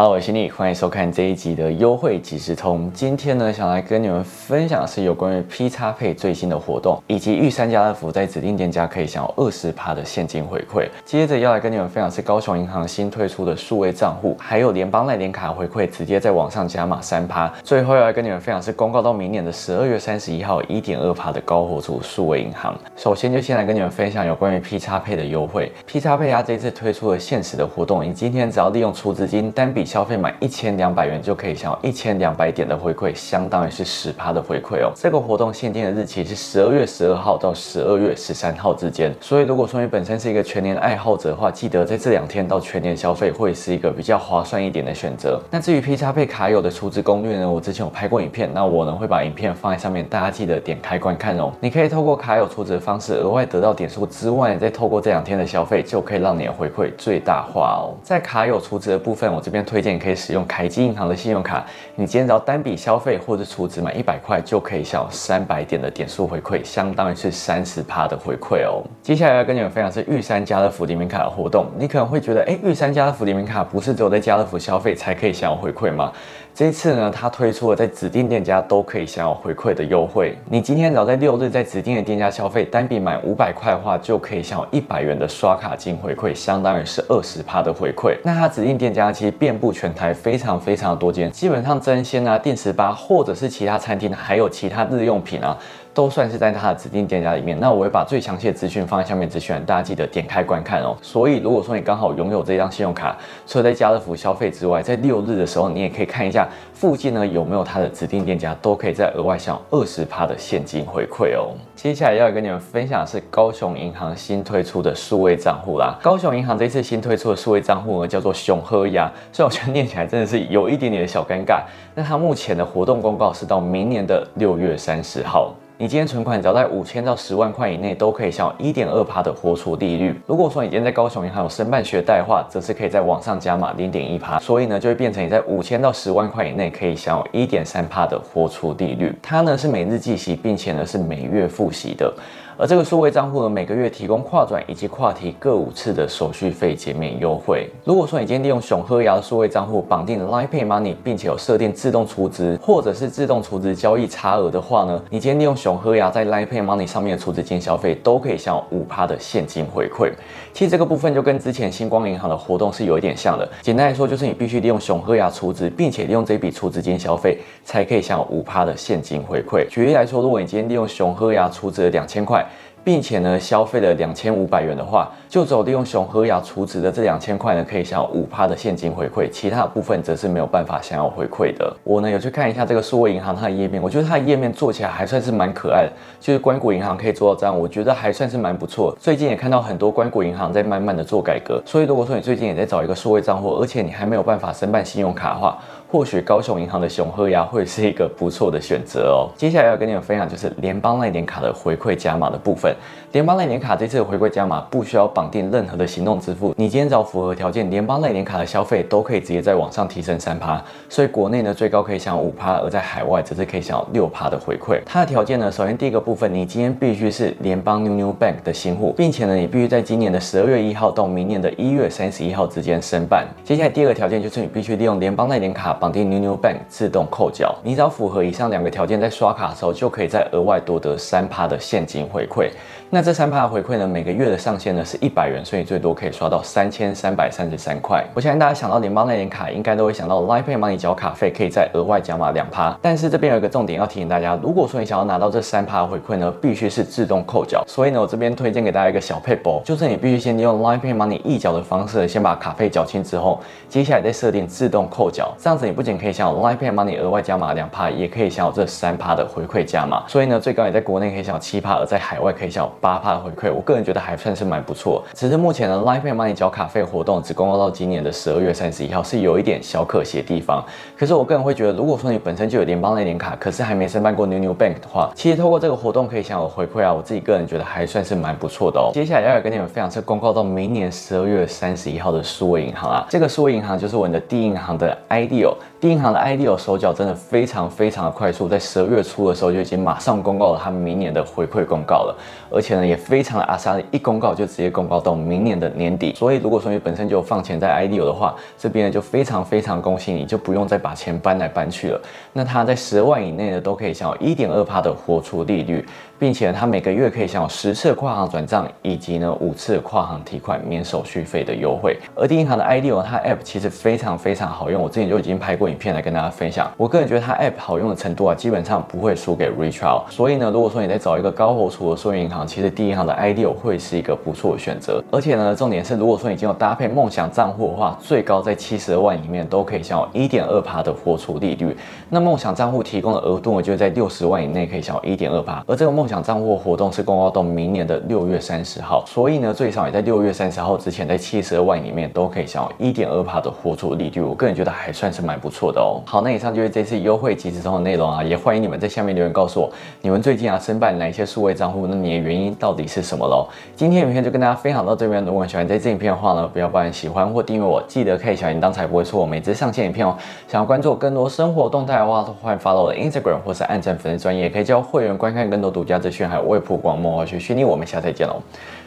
好我是心欢迎收看这一集的优惠即时通。今天呢，想来跟你们分享的是有关于 P 叉配最新的活动，以及玉山家乐福在指定店家可以享有二十趴的现金回馈。接着要来跟你们分享是高雄银行新推出的数位账户，还有联邦赖点卡回馈，直接在网上加码三趴。最后要来跟你们分享是公告到明年的十二月三十一号一点二趴的高活储数位银行。首先就先来跟你们分享有关于 P 叉配的优惠。P 叉配它这次推出了限时的活动，你今天只要利用储资金单笔消费满一千两百元就可以享有一千两百点的回馈，相当于是十趴的回馈哦。这个活动限定的日期是十二月十二号到十二月十三号之间，所以如果说你本身是一个全年爱好者的话，记得在这两天到全年消费会是一个比较划算一点的选择。那至于 P 叉配卡友的储值攻略呢，我之前有拍过影片，那我呢会把影片放在上面，大家记得点开观看哦。你可以透过卡友储值的方式额外得到点数之外，再透过这两天的消费，就可以让你的回馈最大化哦。在卡友储值的部分，我这边推荐可以使用凯基银行的信用卡，你今天只要单笔消费或者储值满一百块，就可以享有三百点的点数回馈，相当于是三十趴的回馈哦。接下来要跟你们分享是玉山家乐福联名卡的活动，你可能会觉得，哎，玉山家乐福联名卡不是只有在家乐福消费才可以享有回馈吗？这次呢，它推出了在指定店家都可以享有回馈的优惠。你今天只要在六日在指定的店家消费，单笔满五百块的话，就可以享有一百元的刷卡金回馈，相当于是二十趴的回馈。那它指定店家其实遍布全台，非常非常多间，基本上真鲜啊、电池吧，或者是其他餐厅，还有其他日用品啊。都算是在它的指定店家里面。那我会把最详细的资讯放在下面资讯，大家记得点开观看哦。所以如果说你刚好拥有这张信用卡，除了在家乐福消费之外，在六日的时候，你也可以看一下附近呢有没有它的指定店家，都可以再额外享二十趴的现金回馈哦。接下来要跟你们分享的是高雄银行新推出的数位账户啦。高雄银行这次新推出的数位账户呢，叫做熊喝鸭，所以我觉得念起来真的是有一点点的小尴尬。那它目前的活动公告是到明年的六月三十号。你今天存款只要在五千到十万块以内，都可以享有一点二趴的活出利率。如果说你今天在高雄银行有申办学贷的话，则是可以在网上加码零点一趴，所以呢就会变成你在五千到十万块以内可以享有一点三趴的活出利率。它呢是每日计息，并且呢是每月付息的。而这个数位账户呢，每个月提供跨转以及跨提各五次的手续费减免优惠。如果说你今天利用熊喝牙的数位账户绑定 Line Pay Money，并且有设定自动储值或者是自动储值交易差额的话呢，你今天利用熊喝牙在 Line Pay Money 上面的储值金消费，都可以享有五趴的现金回馈。其实这个部分就跟之前星光银行的活动是有一点像的。简单来说，就是你必须利用熊喝牙储值，并且利用这笔储值金消费，才可以享有五趴的现金回馈。举例来说，如果你今天利用熊喝牙储值了两千块。并且呢，消费了两千五百元的话，就只有利用熊和牙储值的这两千块呢，可以享有五趴的现金回馈，其他的部分则是没有办法享有回馈的。我呢有去看一下这个数位银行它的页面，我觉得它的页面做起来还算是蛮可爱的，就是关谷银行可以做到这样，我觉得还算是蛮不错。最近也看到很多关谷银行在慢慢的做改革，所以如果说你最近也在找一个数位账户，而且你还没有办法申办信用卡的话，或许高雄银行的熊喝牙会是一个不错的选择哦。接下来要跟你们分享就是联邦赖年卡的回馈加码的部分。联邦赖年卡这次的回馈加码不需要绑定任何的行动支付，你今天只要符合条件，联邦赖年卡的消费都可以直接在网上提升三趴。所以国内呢最高可以享五趴，而在海外则是可以享六趴的回馈。它的条件呢，首先第一个部分，你今天必须是联邦 New New Bank 的新户，并且呢你必须在今年的十二月一号到明年的一月三十一号之间申办。接下来第二个条件就是你必须利用联邦赖年卡。绑定 New New Bank 自动扣缴，你只要符合以上两个条件，在刷卡的时候就可以再额外多得三趴的现金回馈。那这三趴的回馈呢，每个月的上限呢是一百元，所以最多可以刷到三千三百三十三块。我相信大家想到联邦那点卡，应该都会想到 Line Pay Money 缴卡费可以再额外加码两趴。但是这边有一个重点要提醒大家，如果说你想要拿到这三趴的回馈呢，必须是自动扣缴。所以呢，我这边推荐给大家一个小配包，就是你必须先利用 Line Pay Money 一缴的方式，先把卡费缴清之后，接下来再设定自动扣缴，这样子你不仅可以享有 LifePayMoney 额外加码两趴，也可以享有这三趴的回馈加码。所以呢，最高也在国内可以享有七趴，而在海外可以享有八趴的回馈。我个人觉得还算是蛮不错，只是目前呢，Line Pay Money 缴卡费活动只公告到今年的十二月三十一号，是有一点小可惜的地方。可是我个人会觉得，如果说你本身就有联邦那点卡，可是还没申办过 New New Bank 的话，其实透过这个活动可以享有回馈啊，我自己个人觉得还算是蛮不错的哦。接下来要跟你们分享是公告到明年十二月三十一号的数位银行啊，这个数位银行就是我们的第一银行的 IDEO。第一银行的 IDEO 手脚真的非常非常的快速，在十二月初的时候就已经马上公告了他们明年的回馈公告了，而且呢也非常的阿莎，一公告就直接公告到明年的年底。所以如果说你本身就有放钱在 IDEO 的话，这边呢就非常非常恭喜你，就不用再把钱搬来搬去了。那它在十万以内呢都可以享有一点二趴的活出利率。并且它每个月可以享有十次跨行转账，以及呢五次跨行提款免手续费的优惠。而第一银行的 IDEO 它 App 其实非常非常好用，我之前就已经拍拍过影片来跟大家分享。我个人觉得它 App 好用的程度啊，基本上不会输给 Retral。所以呢，如果说你在找一个高活储的收银银行，其实第一行的 IDEO 会是一个不错的选择。而且呢，重点是如果说已经有搭配梦想账户的话，最高在七十二万里面都可以享有一点二趴的活储利率。那梦想账户提供的额度呢，就是在六十万以内可以享有一点二趴。而这个梦想账户活动是公告到明年的六月三十号，所以呢，最少也在六月三十号之前，在七十二万里面都可以享有一点二帕的活储利率，我个人觉得还算是蛮不错的哦。好，那以上就是这次优惠即时通的内容啊，也欢迎你们在下面留言告诉我，你们最近啊申办哪一些数位账户，那你的原因到底是什么喽？今天影片就跟大家分享到这边，如果喜欢这支影片的话呢，不要忘了喜欢或订阅我，记得开小铃铛才不会错过每次上线影片哦。想要关注更多生活动态的话，都欢迎 follow 我的 Instagram 或是按赞粉丝专业，可以教会员观看更多独家资讯，还有未曝光梦。我去训练，我们下次再见喽，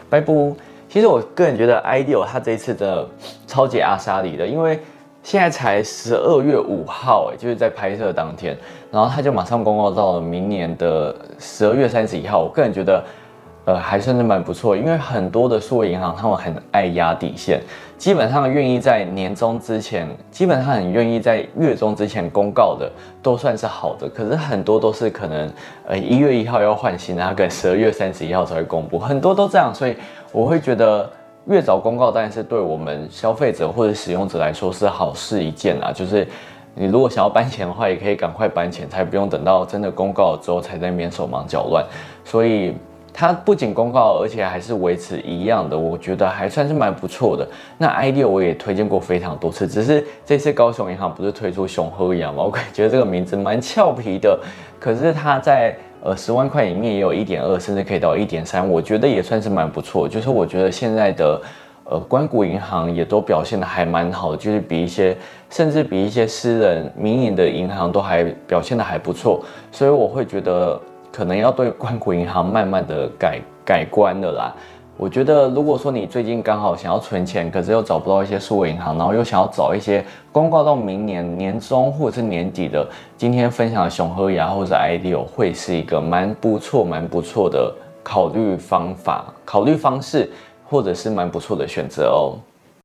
拜拜。其实我个人觉得 IDEO 他这一次的超级阿莎里的，因为现在才十二月五号，哎，就是在拍摄当天，然后他就马上公告到了明年的十二月三十一号。我个人觉得，呃，还算是蛮不错，因为很多的数位银行他们很爱压底线。基本上愿意在年终之前，基本上很愿意在月中之前公告的，都算是好的。可是很多都是可能，呃，一月一号要换新，然后跟十二月三十一号才会公布，很多都这样。所以我会觉得越早公告，当然是对我们消费者或者使用者来说是好事一件啊。就是你如果想要搬钱的话，也可以赶快搬钱，才不用等到真的公告之后才在那边手忙脚乱。所以。它不仅公告，而且还是维持一样的，我觉得还算是蛮不错的。那 IDEO 我也推荐过非常多次，只是这次高雄银行不是推出熊喝羊吗？我感觉这个名字蛮俏皮的。可是它在呃十万块里面也有一点二，甚至可以到一点三，我觉得也算是蛮不错。就是我觉得现在的呃关谷银行也都表现的还蛮好的，就是比一些甚至比一些私人民营的银行都还表现的还不错，所以我会觉得。可能要对关谷银行慢慢的改改观的啦。我觉得，如果说你最近刚好想要存钱，可是又找不到一些数位银行，然后又想要找一些公告到明年年中或者是年底的，今天分享的熊和牙或者 IDO 会是一个蛮不错、蛮不错的考虑方法、考虑方式，或者是蛮不错的选择哦。